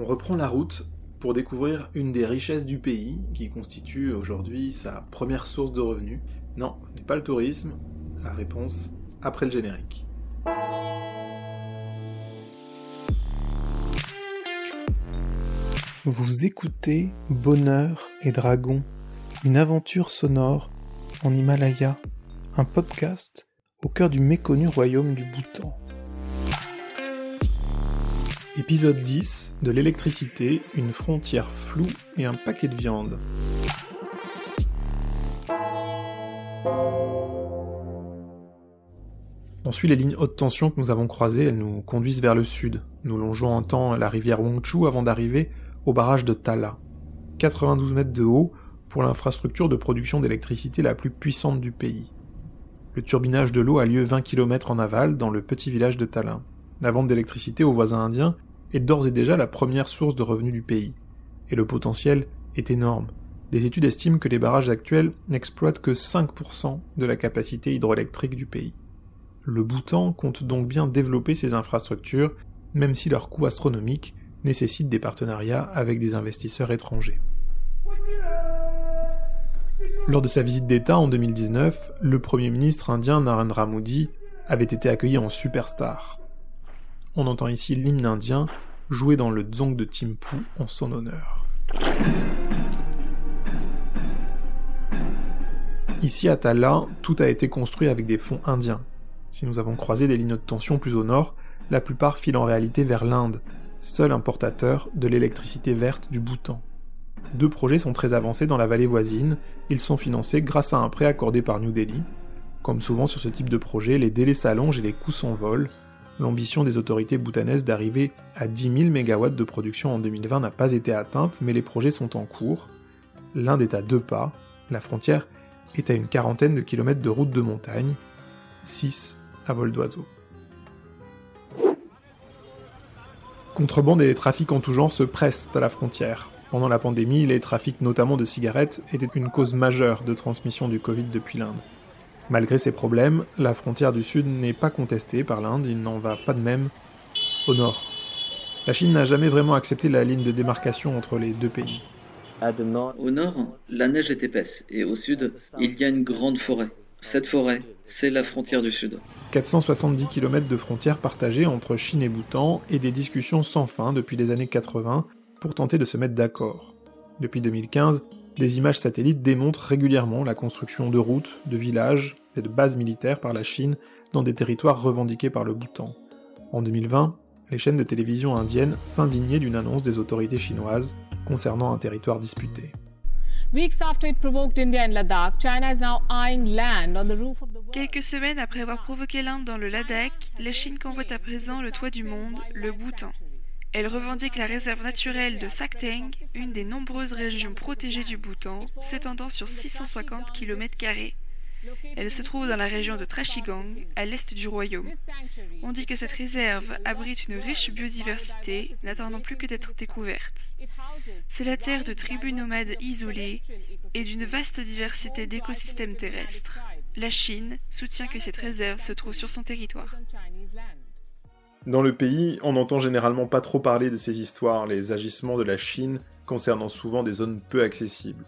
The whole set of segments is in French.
On reprend la route pour découvrir une des richesses du pays qui constitue aujourd'hui sa première source de revenus. Non, ce n'est pas le tourisme. La réponse après le générique. Vous écoutez Bonheur et Dragon, une aventure sonore en Himalaya, un podcast au cœur du méconnu royaume du Bhoutan. Épisode 10 de l'électricité, une frontière floue et un paquet de viande. On suit les lignes haute tension que nous avons croisées, elles nous conduisent vers le sud. Nous longeons un temps la rivière Wangchu avant d'arriver au barrage de Tala. 92 mètres de haut pour l'infrastructure de production d'électricité la plus puissante du pays. Le turbinage de l'eau a lieu 20 km en aval dans le petit village de Tala. La vente d'électricité aux voisins indiens est d'ores et déjà la première source de revenus du pays. Et le potentiel est énorme. Des études estiment que les barrages actuels n'exploitent que 5% de la capacité hydroélectrique du pays. Le Bhoutan compte donc bien développer ses infrastructures, même si leur coût astronomique nécessite des partenariats avec des investisseurs étrangers. Lors de sa visite d'État en 2019, le Premier ministre indien Narendra Modi avait été accueilli en superstar. On entend ici l'hymne indien joué dans le dzong de Timpu en son honneur. Ici à Tala, tout a été construit avec des fonds indiens. Si nous avons croisé des lignes de tension plus au nord, la plupart filent en réalité vers l'Inde, seul importateur de l'électricité verte du Bhoutan. Deux projets sont très avancés dans la vallée voisine, ils sont financés grâce à un prêt accordé par New Delhi. Comme souvent sur ce type de projet, les délais s'allongent et les coûts s'envolent, L'ambition des autorités bhoutanaises d'arriver à 10 000 MW de production en 2020 n'a pas été atteinte, mais les projets sont en cours. L'Inde est à deux pas, la frontière est à une quarantaine de kilomètres de route de montagne, 6 à vol d'oiseau. Contrebande et les trafics en tout genre se pressent à la frontière. Pendant la pandémie, les trafics notamment de cigarettes étaient une cause majeure de transmission du Covid depuis l'Inde. Malgré ces problèmes, la frontière du sud n'est pas contestée par l'Inde, il n'en va pas de même au nord. La Chine n'a jamais vraiment accepté la ligne de démarcation entre les deux pays. Au nord, la neige est épaisse et au sud, il y a une grande forêt. Cette forêt, c'est la frontière du sud. 470 km de frontières partagées entre Chine et Bhoutan et des discussions sans fin depuis les années 80 pour tenter de se mettre d'accord. Depuis 2015, des images satellites démontrent régulièrement la construction de routes, de villages et de bases militaires par la Chine dans des territoires revendiqués par le Bhoutan. En 2020, les chaînes de télévision indiennes s'indignaient d'une annonce des autorités chinoises concernant un territoire disputé. Quelques semaines après avoir provoqué l'Inde dans le Ladakh, la Chine convoite à présent le toit du monde, le Bhoutan. Elle revendique la réserve naturelle de Sakteng, une des nombreuses régions protégées du Bhoutan, s'étendant sur 650 km. Elle se trouve dans la région de Trashigang, à l'est du royaume. On dit que cette réserve abrite une riche biodiversité, n'attendant plus que d'être découverte. C'est la terre de tribus nomades isolées et d'une vaste diversité d'écosystèmes terrestres. La Chine soutient que cette réserve se trouve sur son territoire. Dans le pays, on n'entend généralement pas trop parler de ces histoires, les agissements de la Chine concernant souvent des zones peu accessibles.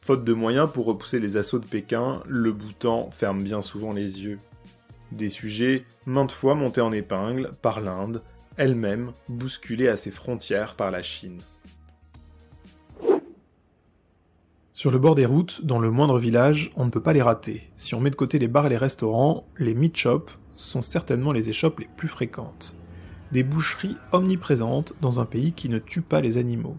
Faute de moyens pour repousser les assauts de Pékin, le Bhoutan ferme bien souvent les yeux. Des sujets maintes fois montés en épingle par l'Inde, elle-même bousculée à ses frontières par la Chine. Sur le bord des routes, dans le moindre village, on ne peut pas les rater. Si on met de côté les bars et les restaurants, les meat shops, sont certainement les échoppes les plus fréquentes. Des boucheries omniprésentes dans un pays qui ne tue pas les animaux.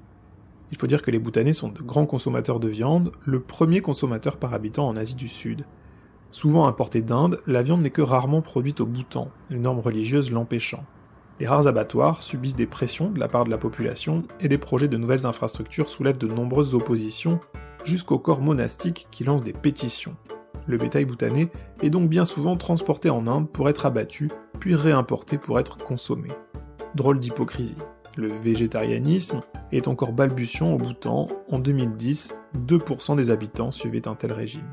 Il faut dire que les Bhoutanais sont de grands consommateurs de viande, le premier consommateur par habitant en Asie du Sud. Souvent importée d'Inde, la viande n'est que rarement produite au Bhoutan, une norme religieuse l'empêchant. Les rares abattoirs subissent des pressions de la part de la population et les projets de nouvelles infrastructures soulèvent de nombreuses oppositions, jusqu'au corps monastique qui lance des pétitions. Le bétail bhoutanais est donc bien souvent transporté en Inde pour être abattu, puis réimporté pour être consommé. Drôle d'hypocrisie. Le végétarianisme est encore balbutiant au Bhoutan. En 2010, 2% des habitants suivaient un tel régime.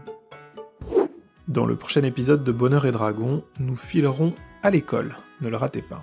Dans le prochain épisode de Bonheur et Dragon, nous filerons à l'école. Ne le ratez pas.